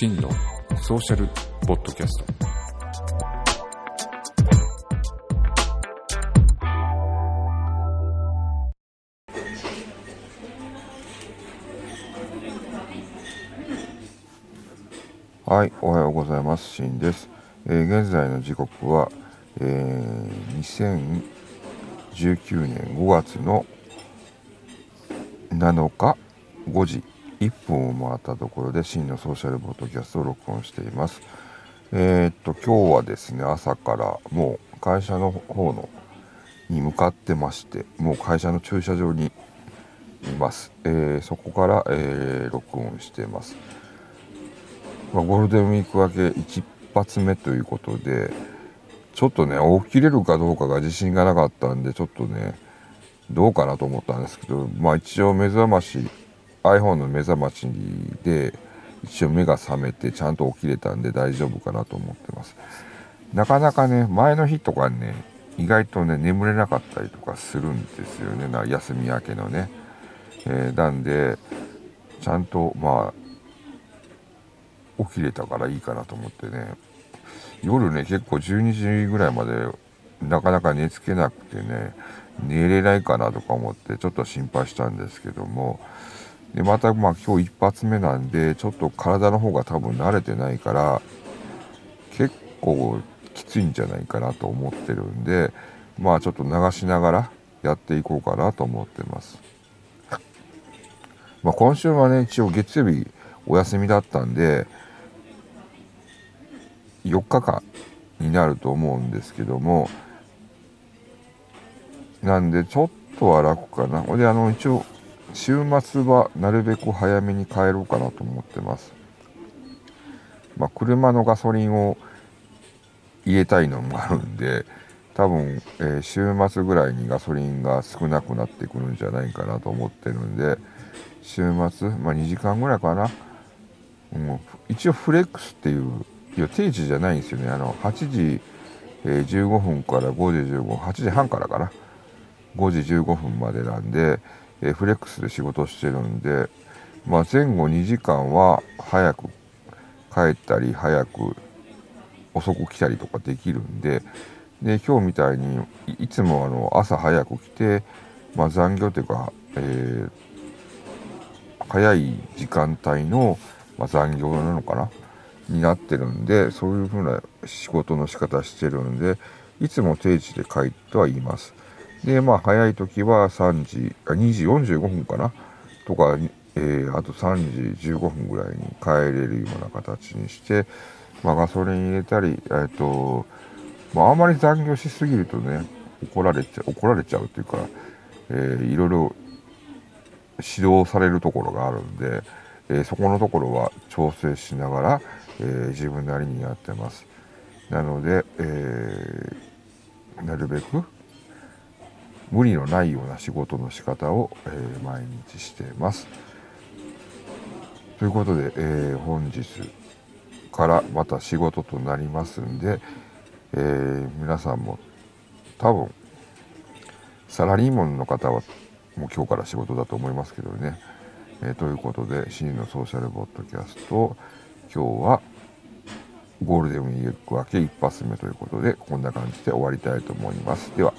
真のソーシャルポッドキャストはい、おはようございます。しんです。えー現在の時刻は、えー2019年5月の7日5時1分を回ったところで真のソーシャルポッドキャストを録音しています。えーっと今日はですね朝からもう会社の方のに向かってましてもう会社の駐車場にいます。えーそこから、えー録音してます。まあ、ゴールデンウィーク明け一発目ということでちょっとね起きれるかどうかが自信がなかったんでちょっとねどうかなと思ったんですけどまあ一応目覚まし iPhone の目覚ましで一応目が覚めてちゃんと起きれたんで大丈夫かなと思ってます。なかなかね前の日とかね意外とね眠れなかったりとかするんですよね。な休み明けのね、えーなんでちゃんとまあ起きれたからいいかなと思ってね。夜ね結構12時ぐらいまでなかなか寝つけなくてね寝れないかなとか思ってちょっと心配したんですけどもでまたまあ今日一発目なんでちょっと体の方が多分慣れてないから結構きついんじゃないかなと思ってるんでまあちょっと流しながらやっていこうかなと思ってます。まあ、今週はね一応月曜日お休みだったんで4日間になると思うんですけどもなんでちょっとは楽かなほんであの一応週末はなるべく早めに帰ろうかなと思ってます。まあ車のガソリンを入れたいのもあるんで多分、えー週末ぐらいにガソリンが少なくなってくるんじゃないかなと思ってるんで週末、まあ、2時間ぐらいかな。もう一応フレックスっていういや定時じゃないんですよね。あの8時、えー15分から5時15分8時半からかな。5時15分までなんで、えフレックスで仕事してるんで、まあ、前後2時間は早く帰ったり早く遅く来たりとかできるんでで今日みたいにいつもあの朝早く来て、まあ、残業というか、えー早い時間帯の、まあ、残業なのかなになってるんでそういう風な仕事の仕方してるんでいつも定時で帰ってはいます。でまあ早い時は3時あ2時45分かな。とか、えーあと3時15分ぐらいに帰れるような形にして、まあ、ガソリン入れたりえっ、とまああまり残業しすぎるとね怒られちゃ怒られちゃうっていうか、えーいろいろ指導されるところがあるんで、えーそこのところは調整しながら、えー自分なりにやってます。なので、えーなるべく無理のないような仕事の仕方を、えー毎日していますということで、えー本日からまた仕事となりますんで、えー皆さんも多分サラリーマンの方はもう今日から仕事だと思いますけどね。えということで、シーのソーシャルポッドキャスト、今日はゴールデンウィーク明け一発目ということで、こんな感じで終わりたいと思います。では。